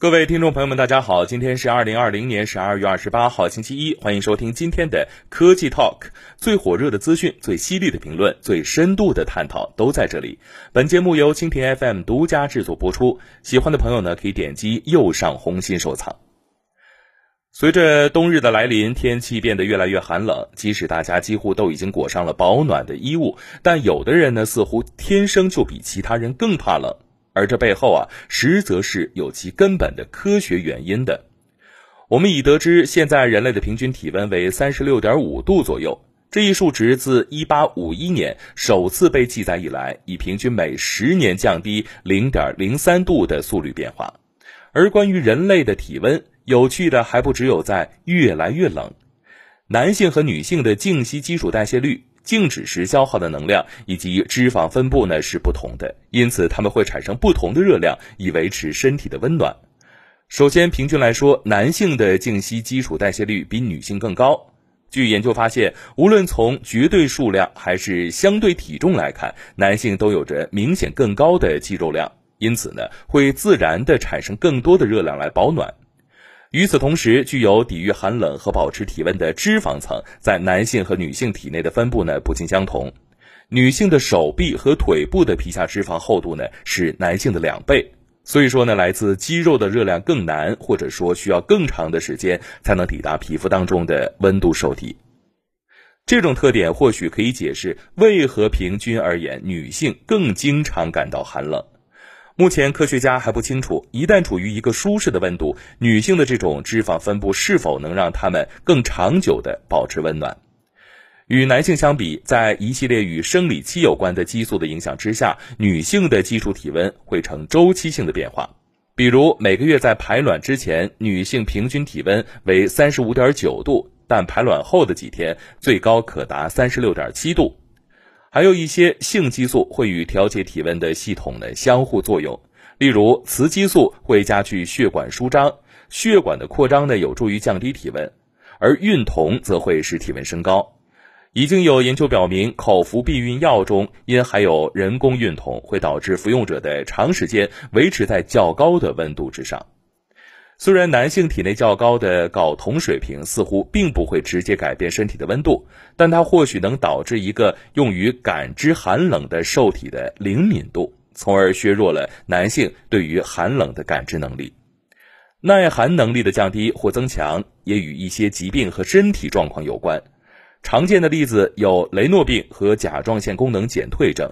各位听众朋友们，大家好，今天是二零二零年十二月二十八号，星期一，欢迎收听今天的科技 Talk，最火热的资讯、最犀利的评论、最深度的探讨都在这里。本节目由蜻蜓 FM 独家制作播出，喜欢的朋友呢可以点击右上红心收藏。随着冬日的来临，天气变得越来越寒冷，即使大家几乎都已经裹上了保暖的衣物，但有的人呢似乎天生就比其他人更怕冷。而这背后啊，实则是有其根本的科学原因的。我们已得知，现在人类的平均体温为三十六点五度左右，这一数值自一八五一年首次被记载以来，以平均每十年降低零点零三度的速率变化。而关于人类的体温，有趣的还不只有在越来越冷，男性和女性的静息基础代谢率。静止时消耗的能量以及脂肪分布呢是不同的，因此它们会产生不同的热量，以维持身体的温暖。首先，平均来说，男性的静息基础代谢率比女性更高。据研究发现，无论从绝对数量还是相对体重来看，男性都有着明显更高的肌肉量，因此呢，会自然的产生更多的热量来保暖。与此同时，具有抵御寒冷和保持体温的脂肪层，在男性和女性体内的分布呢不尽相同。女性的手臂和腿部的皮下脂肪厚度呢是男性的两倍，所以说呢，来自肌肉的热量更难，或者说需要更长的时间才能抵达皮肤当中的温度受体。这种特点或许可以解释为何平均而言，女性更经常感到寒冷。目前科学家还不清楚，一旦处于一个舒适的温度，女性的这种脂肪分布是否能让她们更长久的保持温暖。与男性相比，在一系列与生理期有关的激素的影响之下，女性的基础体温会呈周期性的变化。比如，每个月在排卵之前，女性平均体温为三十五点九度，但排卵后的几天，最高可达三十六点七度。还有一些性激素会与调节体温的系统呢相互作用，例如雌激素会加剧血管舒张，血管的扩张呢有助于降低体温，而孕酮则会使体温升高。已经有研究表明，口服避孕药中因含有人工孕酮，会导致服用者的长时间维持在较高的温度之上。虽然男性体内较高的睾酮水平似乎并不会直接改变身体的温度，但它或许能导致一个用于感知寒冷的受体的灵敏度，从而削弱了男性对于寒冷的感知能力。耐寒能力的降低或增强也与一些疾病和身体状况有关。常见的例子有雷诺病和甲状腺功能减退症。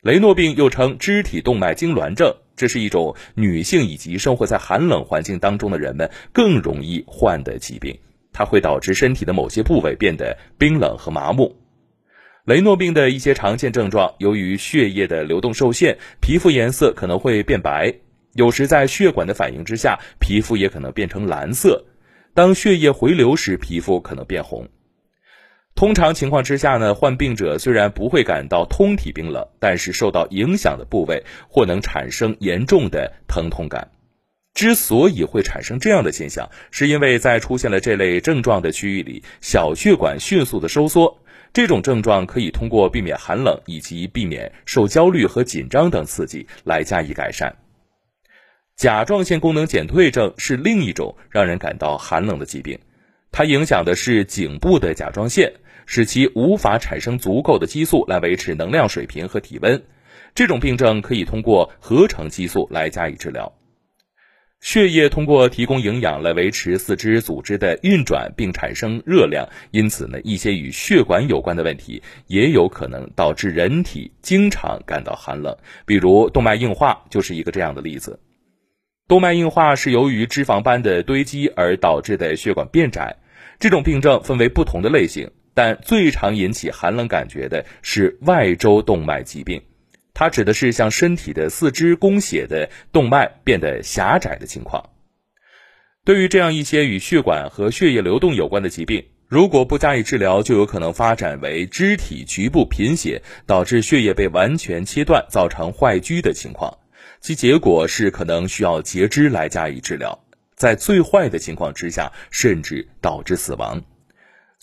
雷诺病又称肢体动脉痉挛症。这是一种女性以及生活在寒冷环境当中的人们更容易患的疾病，它会导致身体的某些部位变得冰冷和麻木。雷诺病的一些常见症状，由于血液的流动受限，皮肤颜色可能会变白，有时在血管的反应之下，皮肤也可能变成蓝色。当血液回流时，皮肤可能变红。通常情况之下呢，患病者虽然不会感到通体冰冷，但是受到影响的部位或能产生严重的疼痛感。之所以会产生这样的现象，是因为在出现了这类症状的区域里，小血管迅速的收缩。这种症状可以通过避免寒冷以及避免受焦虑和紧张等刺激来加以改善。甲状腺功能减退症是另一种让人感到寒冷的疾病，它影响的是颈部的甲状腺。使其无法产生足够的激素来维持能量水平和体温。这种病症可以通过合成激素来加以治疗。血液通过提供营养来维持四肢组织的运转，并产生热量。因此呢，一些与血管有关的问题也有可能导致人体经常感到寒冷。比如动脉硬化就是一个这样的例子。动脉硬化是由于脂肪斑的堆积而导致的血管变窄。这种病症分为不同的类型。但最常引起寒冷感觉的是外周动脉疾病，它指的是向身体的四肢供血的动脉变得狭窄的情况。对于这样一些与血管和血液流动有关的疾病，如果不加以治疗，就有可能发展为肢体局部贫血，导致血液被完全切断，造成坏疽的情况。其结果是可能需要截肢来加以治疗，在最坏的情况之下，甚至导致死亡。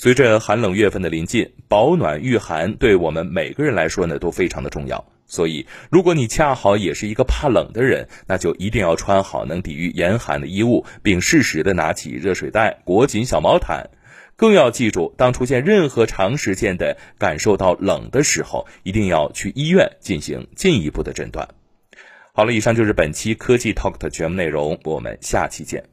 随着寒冷月份的临近，保暖御寒对我们每个人来说呢都非常的重要。所以，如果你恰好也是一个怕冷的人，那就一定要穿好能抵御严寒的衣物，并适时的拿起热水袋，裹紧小毛毯。更要记住，当出现任何长时间的感受到冷的时候，一定要去医院进行进一步的诊断。好了，以上就是本期科技 Talk 的全部内容，我们下期见。